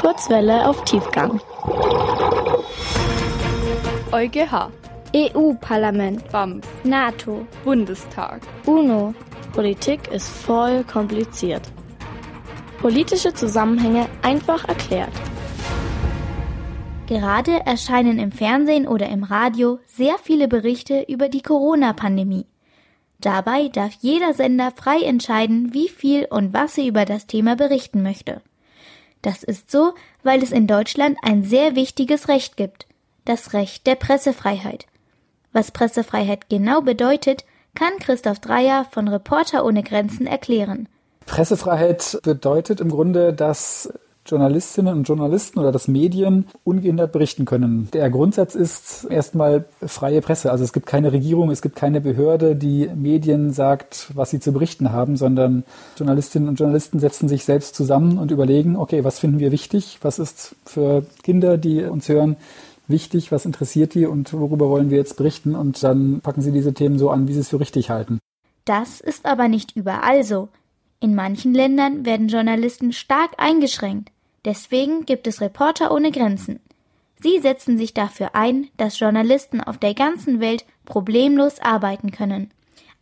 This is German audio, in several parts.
Kurzwelle auf Tiefgang. EuGH, EU-Parlament, BAMF, NATO, Bundestag. UNO. Politik ist voll kompliziert. Politische Zusammenhänge einfach erklärt. Gerade erscheinen im Fernsehen oder im Radio sehr viele Berichte über die Corona-Pandemie. Dabei darf jeder Sender frei entscheiden, wie viel und was er über das Thema berichten möchte. Das ist so, weil es in Deutschland ein sehr wichtiges Recht gibt, das Recht der Pressefreiheit. Was Pressefreiheit genau bedeutet, kann Christoph Dreier von Reporter ohne Grenzen erklären. Pressefreiheit bedeutet im Grunde, dass Journalistinnen und Journalisten oder das Medien ungehindert berichten können. Der Grundsatz ist erstmal freie Presse. Also es gibt keine Regierung, es gibt keine Behörde, die Medien sagt, was sie zu berichten haben, sondern Journalistinnen und Journalisten setzen sich selbst zusammen und überlegen, okay, was finden wir wichtig? Was ist für Kinder, die uns hören, wichtig? Was interessiert die und worüber wollen wir jetzt berichten? Und dann packen sie diese Themen so an, wie sie es für richtig halten. Das ist aber nicht überall so. In manchen Ländern werden Journalisten stark eingeschränkt. Deswegen gibt es Reporter ohne Grenzen. Sie setzen sich dafür ein, dass Journalisten auf der ganzen Welt problemlos arbeiten können.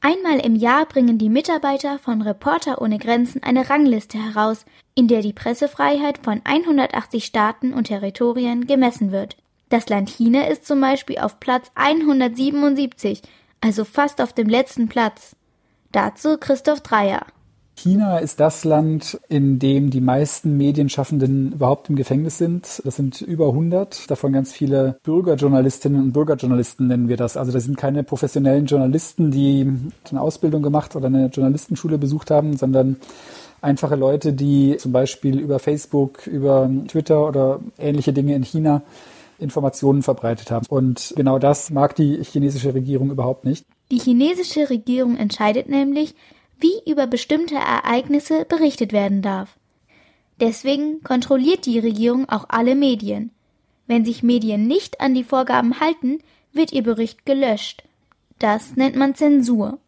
Einmal im Jahr bringen die Mitarbeiter von Reporter ohne Grenzen eine Rangliste heraus, in der die Pressefreiheit von 180 Staaten und Territorien gemessen wird. Das Land China ist zum Beispiel auf Platz 177, also fast auf dem letzten Platz. Dazu Christoph Dreier. China ist das Land, in dem die meisten Medienschaffenden überhaupt im Gefängnis sind. Das sind über 100, davon ganz viele Bürgerjournalistinnen und Bürgerjournalisten nennen wir das. Also das sind keine professionellen Journalisten, die eine Ausbildung gemacht oder eine Journalistenschule besucht haben, sondern einfache Leute, die zum Beispiel über Facebook, über Twitter oder ähnliche Dinge in China Informationen verbreitet haben. Und genau das mag die chinesische Regierung überhaupt nicht. Die chinesische Regierung entscheidet nämlich, wie über bestimmte Ereignisse berichtet werden darf. Deswegen kontrolliert die Regierung auch alle Medien. Wenn sich Medien nicht an die Vorgaben halten, wird ihr Bericht gelöscht. Das nennt man Zensur.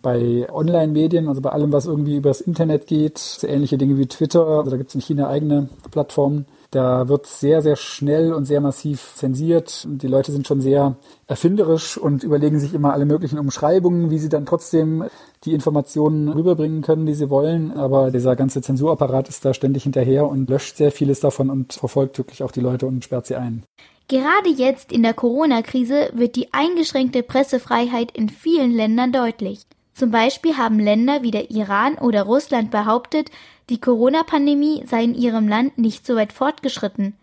Bei Online-Medien, also bei allem, was irgendwie übers Internet geht, so ähnliche Dinge wie Twitter, also da gibt es in China eigene Plattformen, da wird sehr, sehr schnell und sehr massiv zensiert. Die Leute sind schon sehr erfinderisch und überlegen sich immer alle möglichen Umschreibungen, wie sie dann trotzdem die Informationen rüberbringen können, die sie wollen. Aber dieser ganze Zensurapparat ist da ständig hinterher und löscht sehr vieles davon und verfolgt wirklich auch die Leute und sperrt sie ein. Gerade jetzt in der Corona-Krise wird die eingeschränkte Pressefreiheit in vielen Ländern deutlich. Zum Beispiel haben Länder wie der Iran oder Russland behauptet, die Corona-Pandemie sei in ihrem Land nicht so weit fortgeschritten.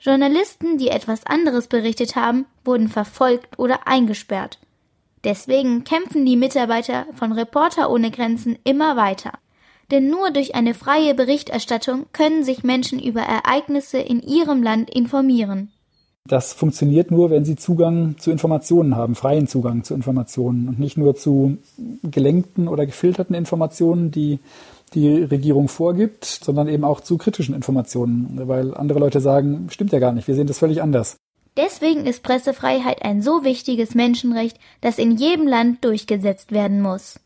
Journalisten, die etwas anderes berichtet haben, wurden verfolgt oder eingesperrt. Deswegen kämpfen die Mitarbeiter von Reporter ohne Grenzen immer weiter. Denn nur durch eine freie Berichterstattung können sich Menschen über Ereignisse in ihrem Land informieren. Das funktioniert nur, wenn sie Zugang zu Informationen haben, freien Zugang zu Informationen und nicht nur zu gelenkten oder gefilterten Informationen, die die Regierung vorgibt, sondern eben auch zu kritischen Informationen, weil andere Leute sagen, stimmt ja gar nicht, wir sehen das völlig anders. Deswegen ist Pressefreiheit ein so wichtiges Menschenrecht, das in jedem Land durchgesetzt werden muss.